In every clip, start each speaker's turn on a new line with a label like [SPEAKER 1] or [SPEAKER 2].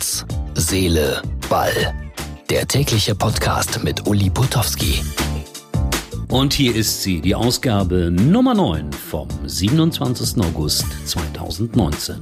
[SPEAKER 1] Herz, Seele, Ball. Der tägliche Podcast mit Uli Putowski.
[SPEAKER 2] Und hier ist sie, die Ausgabe Nummer 9 vom 27. August 2019.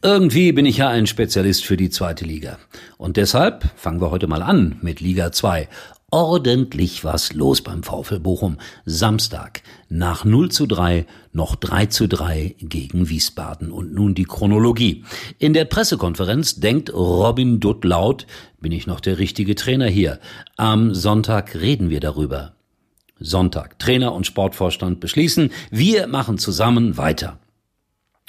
[SPEAKER 2] Irgendwie bin ich ja ein Spezialist für die zweite Liga. Und deshalb fangen wir heute mal an mit Liga 2 ordentlich was los beim VfL Bochum. Samstag nach 0 zu 3 noch 3 zu 3 gegen Wiesbaden. Und nun die Chronologie. In der Pressekonferenz denkt Robin Dutt laut, bin ich noch der richtige Trainer hier. Am Sonntag reden wir darüber. Sonntag. Trainer und Sportvorstand beschließen, wir machen zusammen weiter.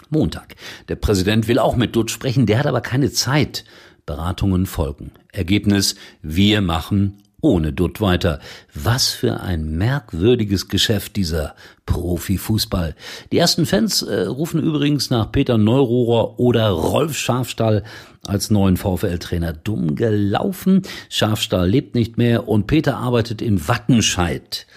[SPEAKER 2] Montag. Der Präsident will auch mit Dutt sprechen, der hat aber keine Zeit. Beratungen folgen. Ergebnis, wir machen ohne Dutt weiter. Was für ein merkwürdiges Geschäft dieser Profifußball. Die ersten Fans äh, rufen übrigens nach Peter Neurohrer oder Rolf Schafstall als neuen VfL-Trainer. Dumm gelaufen. Schafstall lebt nicht mehr und Peter arbeitet in Wattenscheid.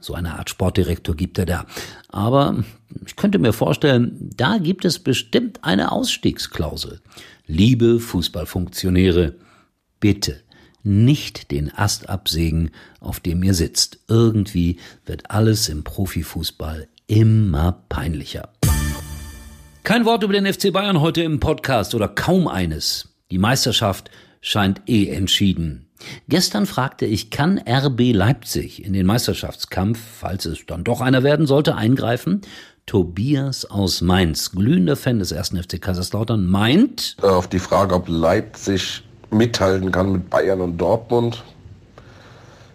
[SPEAKER 2] So eine Art Sportdirektor gibt er da. Aber ich könnte mir vorstellen, da gibt es bestimmt eine Ausstiegsklausel. Liebe Fußballfunktionäre, bitte nicht den Ast absägen, auf dem ihr sitzt. Irgendwie wird alles im Profifußball immer peinlicher. Kein Wort über den FC Bayern heute im Podcast oder kaum eines. Die Meisterschaft scheint eh entschieden. Gestern fragte ich, kann RB Leipzig in den Meisterschaftskampf, falls es dann doch einer werden sollte, eingreifen? Tobias aus Mainz, glühender Fan des ersten FC Kaiserslautern, meint.
[SPEAKER 3] Auf die Frage, ob Leipzig mithalten kann mit Bayern und Dortmund.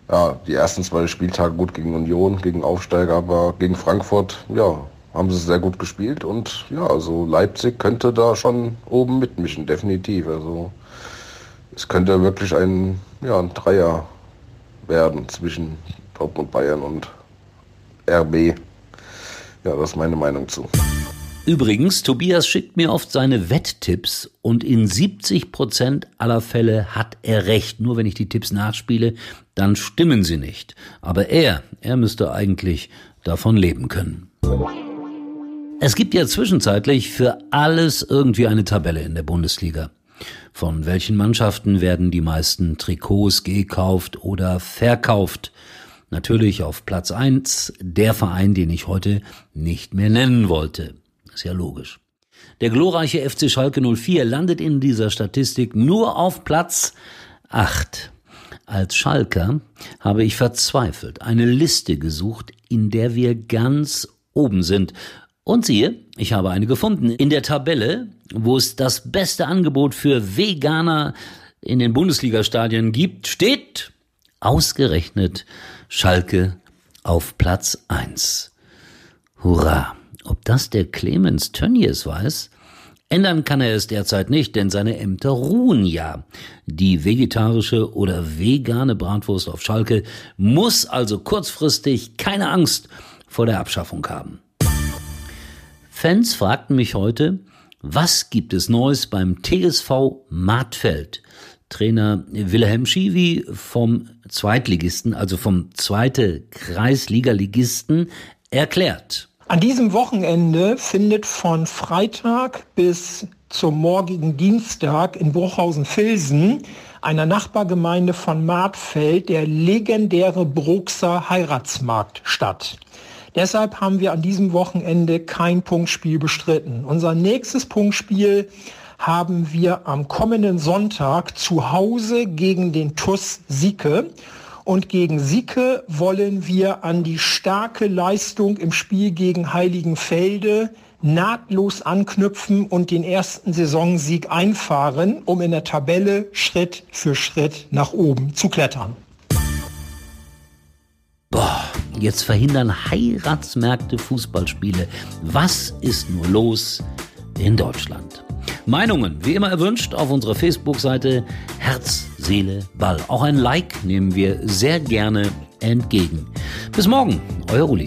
[SPEAKER 3] Ja, die ersten zwei Spieltage gut gegen Union, gegen Aufsteiger, aber gegen Frankfurt, ja, haben sie sehr gut gespielt und ja, also Leipzig könnte da schon oben mitmischen, definitiv. Also es könnte wirklich ein, ja, ein Dreier werden zwischen Dortmund, Bayern und RB. Ja, das ist meine Meinung zu.
[SPEAKER 2] Übrigens, Tobias schickt mir oft seine Wetttipps und in 70 Prozent aller Fälle hat er recht. Nur wenn ich die Tipps nachspiele, dann stimmen sie nicht. Aber er, er müsste eigentlich davon leben können. Es gibt ja zwischenzeitlich für alles irgendwie eine Tabelle in der Bundesliga. Von welchen Mannschaften werden die meisten Trikots gekauft oder verkauft? Natürlich auf Platz eins der Verein, den ich heute nicht mehr nennen wollte. Ist ja logisch. Der glorreiche FC Schalke 04 landet in dieser Statistik nur auf Platz 8. Als Schalker habe ich verzweifelt eine Liste gesucht, in der wir ganz oben sind. Und siehe, ich habe eine gefunden. In der Tabelle, wo es das beste Angebot für Veganer in den Bundesliga-Stadien gibt, steht ausgerechnet Schalke auf Platz 1. Hurra! Ob das der Clemens Tönnies weiß? Ändern kann er es derzeit nicht, denn seine Ämter ruhen ja. Die vegetarische oder vegane Bratwurst auf Schalke muss also kurzfristig keine Angst vor der Abschaffung haben. Fans fragten mich heute, was gibt es Neues beim TSV Martfeld? Trainer Wilhelm Schiwi vom Zweitligisten, also vom zweite Kreisligaligisten, erklärt.
[SPEAKER 4] An diesem Wochenende findet von Freitag bis zum morgigen Dienstag in Bruchhausen-Filsen, einer Nachbargemeinde von Martfeld, der legendäre Bruxer Heiratsmarkt statt. Deshalb haben wir an diesem Wochenende kein Punktspiel bestritten. Unser nächstes Punktspiel haben wir am kommenden Sonntag zu Hause gegen den TUS Sieke. Und gegen Sieke wollen wir an die starke Leistung im Spiel gegen Heiligenfelde nahtlos anknüpfen und den ersten Saisonsieg einfahren, um in der Tabelle Schritt für Schritt nach oben zu klettern.
[SPEAKER 2] Boah, jetzt verhindern Heiratsmärkte Fußballspiele. Was ist nur los in Deutschland? Meinungen, wie immer erwünscht, auf unserer Facebook-Seite Herz, Seele, Ball. Auch ein Like nehmen wir sehr gerne entgegen. Bis morgen, euer Uli.